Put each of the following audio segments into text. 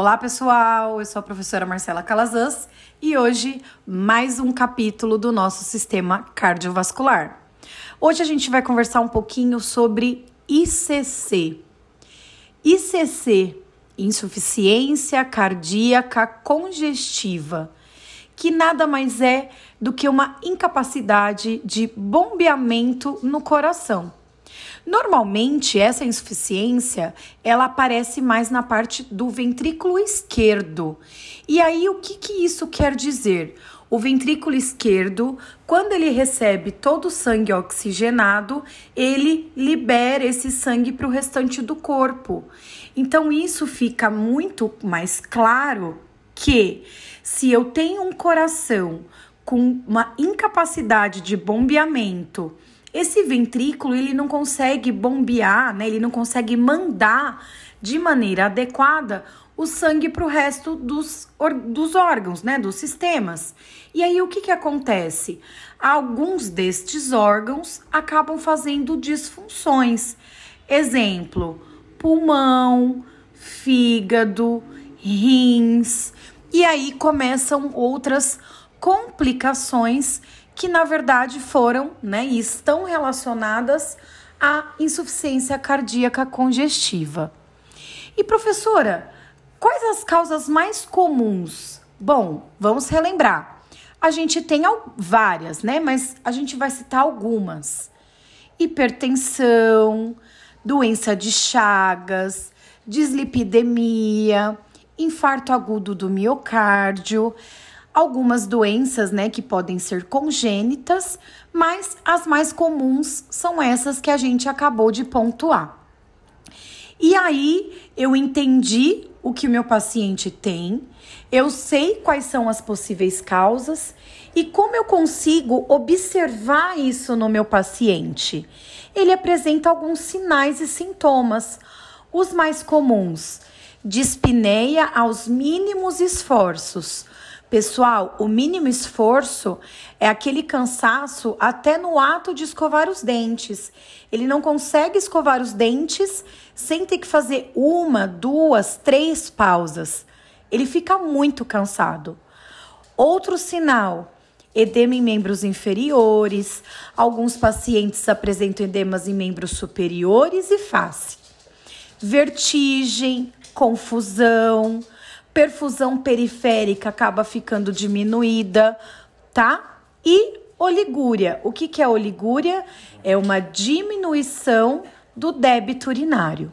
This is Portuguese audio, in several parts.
Olá, pessoal! Eu sou a professora Marcela Calazans e hoje mais um capítulo do nosso sistema cardiovascular. Hoje a gente vai conversar um pouquinho sobre ICC. ICC, insuficiência cardíaca congestiva, que nada mais é do que uma incapacidade de bombeamento no coração. Normalmente, essa insuficiência, ela aparece mais na parte do ventrículo esquerdo. E aí, o que, que isso quer dizer? O ventrículo esquerdo, quando ele recebe todo o sangue oxigenado, ele libera esse sangue para o restante do corpo. Então, isso fica muito mais claro que se eu tenho um coração com uma incapacidade de bombeamento esse ventrículo ele não consegue bombear, né? Ele não consegue mandar de maneira adequada o sangue para o resto dos, dos órgãos, né? Dos sistemas. E aí o que, que acontece? Alguns destes órgãos acabam fazendo disfunções. Exemplo: pulmão, fígado, rins. E aí começam outras complicações que na verdade foram, né, e estão relacionadas à insuficiência cardíaca congestiva. E professora, quais as causas mais comuns? Bom, vamos relembrar. A gente tem várias, né, mas a gente vai citar algumas. Hipertensão, doença de Chagas, dislipidemia, infarto agudo do miocárdio, algumas doenças, né, que podem ser congênitas, mas as mais comuns são essas que a gente acabou de pontuar. E aí eu entendi o que o meu paciente tem, eu sei quais são as possíveis causas e como eu consigo observar isso no meu paciente. Ele apresenta alguns sinais e sintomas, os mais comuns: dispneia aos mínimos esforços Pessoal, o mínimo esforço é aquele cansaço até no ato de escovar os dentes. Ele não consegue escovar os dentes sem ter que fazer uma, duas, três pausas. Ele fica muito cansado. Outro sinal: edema em membros inferiores. Alguns pacientes apresentam edemas em membros superiores e face. Vertigem, confusão perfusão periférica acaba ficando diminuída, tá? E oligúria. O que, que é oligúria? É uma diminuição do débito urinário.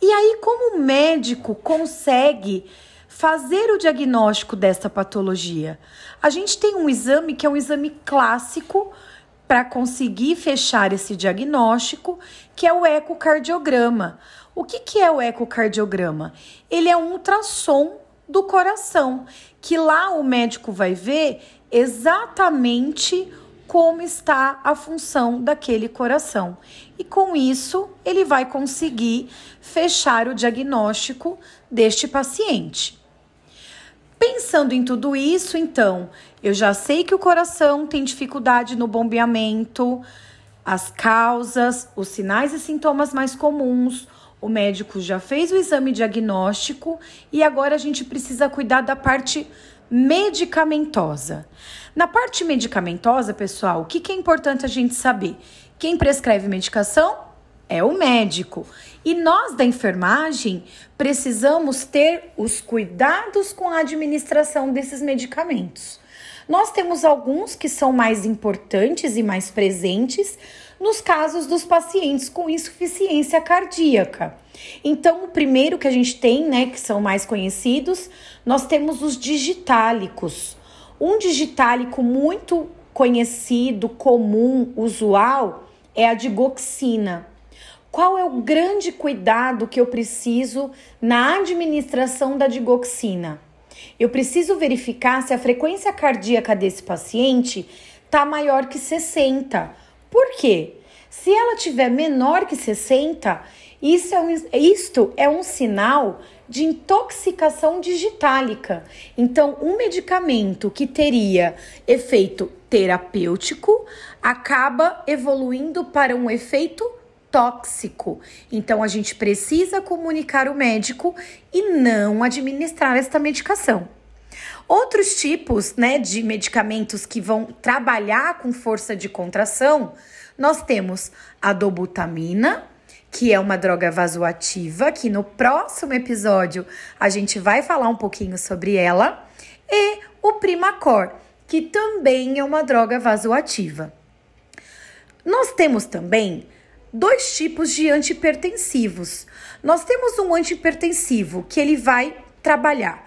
E aí, como o médico consegue fazer o diagnóstico dessa patologia? A gente tem um exame que é um exame clássico para conseguir fechar esse diagnóstico, que é o ecocardiograma. O que, que é o ecocardiograma? Ele é um ultrassom do coração, que lá o médico vai ver exatamente como está a função daquele coração. E com isso, ele vai conseguir fechar o diagnóstico deste paciente. Pensando em tudo isso, então, eu já sei que o coração tem dificuldade no bombeamento, as causas, os sinais e sintomas mais comuns, o médico já fez o exame diagnóstico e agora a gente precisa cuidar da parte medicamentosa. Na parte medicamentosa, pessoal, o que, que é importante a gente saber? Quem prescreve medicação é o médico. E nós da enfermagem precisamos ter os cuidados com a administração desses medicamentos. Nós temos alguns que são mais importantes e mais presentes, nos casos dos pacientes com insuficiência cardíaca. Então, o primeiro que a gente tem, né, que são mais conhecidos, nós temos os digitálicos. Um digitálico muito conhecido, comum, usual, é a digoxina. Qual é o grande cuidado que eu preciso na administração da digoxina? Eu preciso verificar se a frequência cardíaca desse paciente está maior que 60 por quê? Se ela tiver menor que 60, isso é um, isto é um sinal de intoxicação digitálica. Então, um medicamento que teria efeito terapêutico acaba evoluindo para um efeito tóxico. Então a gente precisa comunicar o médico e não administrar esta medicação. Outros tipos, né, de medicamentos que vão trabalhar com força de contração, nós temos a dobutamina, que é uma droga vasoativa, que no próximo episódio a gente vai falar um pouquinho sobre ela, e o Primacor, que também é uma droga vasoativa. Nós temos também dois tipos de antipertensivos. Nós temos um antipertensivo que ele vai trabalhar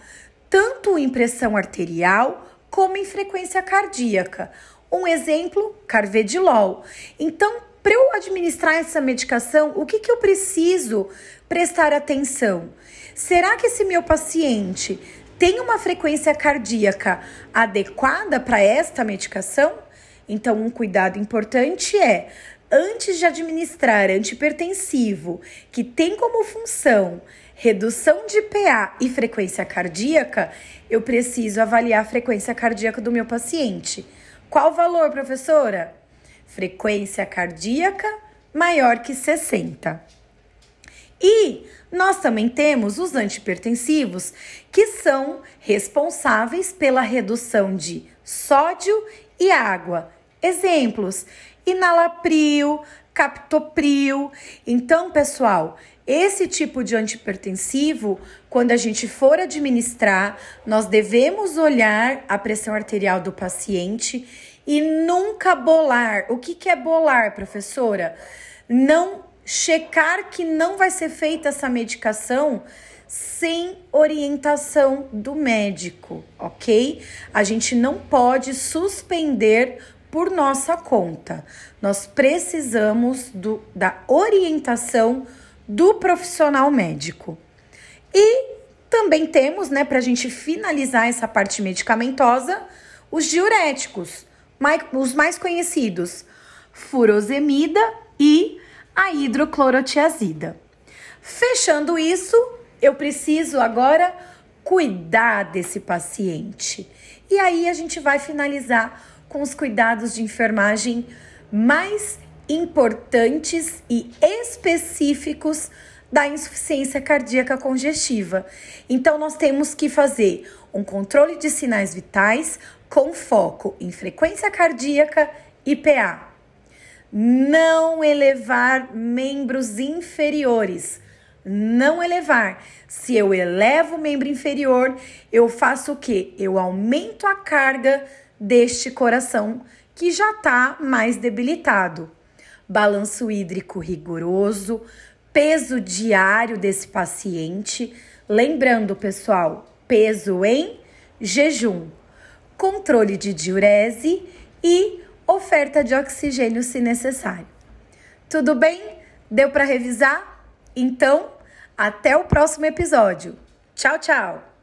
tanto em pressão arterial como em frequência cardíaca. Um exemplo, carvedilol. Então, para eu administrar essa medicação, o que, que eu preciso prestar atenção? Será que esse meu paciente tem uma frequência cardíaca adequada para esta medicação? Então, um cuidado importante é antes de administrar antipertensivo, que tem como função redução de PA e frequência cardíaca, eu preciso avaliar a frequência cardíaca do meu paciente. Qual o valor, professora? Frequência cardíaca maior que 60. E nós também temos os antipertensivos, que são responsáveis pela redução de sódio e água. Exemplos: inalapril, captopril. Então, pessoal, esse tipo de antipertensivo, quando a gente for administrar, nós devemos olhar a pressão arterial do paciente e nunca bolar. O que, que é bolar, professora? Não checar que não vai ser feita essa medicação sem orientação do médico, ok? A gente não pode suspender por nossa conta. Nós precisamos do, da orientação do profissional médico. E também temos, né, para a gente finalizar essa parte medicamentosa, os diuréticos, mais, os mais conhecidos, furosemida e a hidroclorotiazida. Fechando isso, eu preciso agora cuidar desse paciente. E aí a gente vai finalizar com os cuidados de enfermagem mais importantes e específicos da insuficiência cardíaca congestiva. Então, nós temos que fazer um controle de sinais vitais com foco em frequência cardíaca e PA. Não elevar membros inferiores. Não elevar. Se eu elevo o membro inferior, eu faço o quê? Eu aumento a carga deste coração que já está mais debilitado. Balanço hídrico rigoroso, peso diário desse paciente. Lembrando, pessoal, peso em jejum, controle de diurese e oferta de oxigênio se necessário. Tudo bem? Deu para revisar? Então, até o próximo episódio. Tchau, tchau!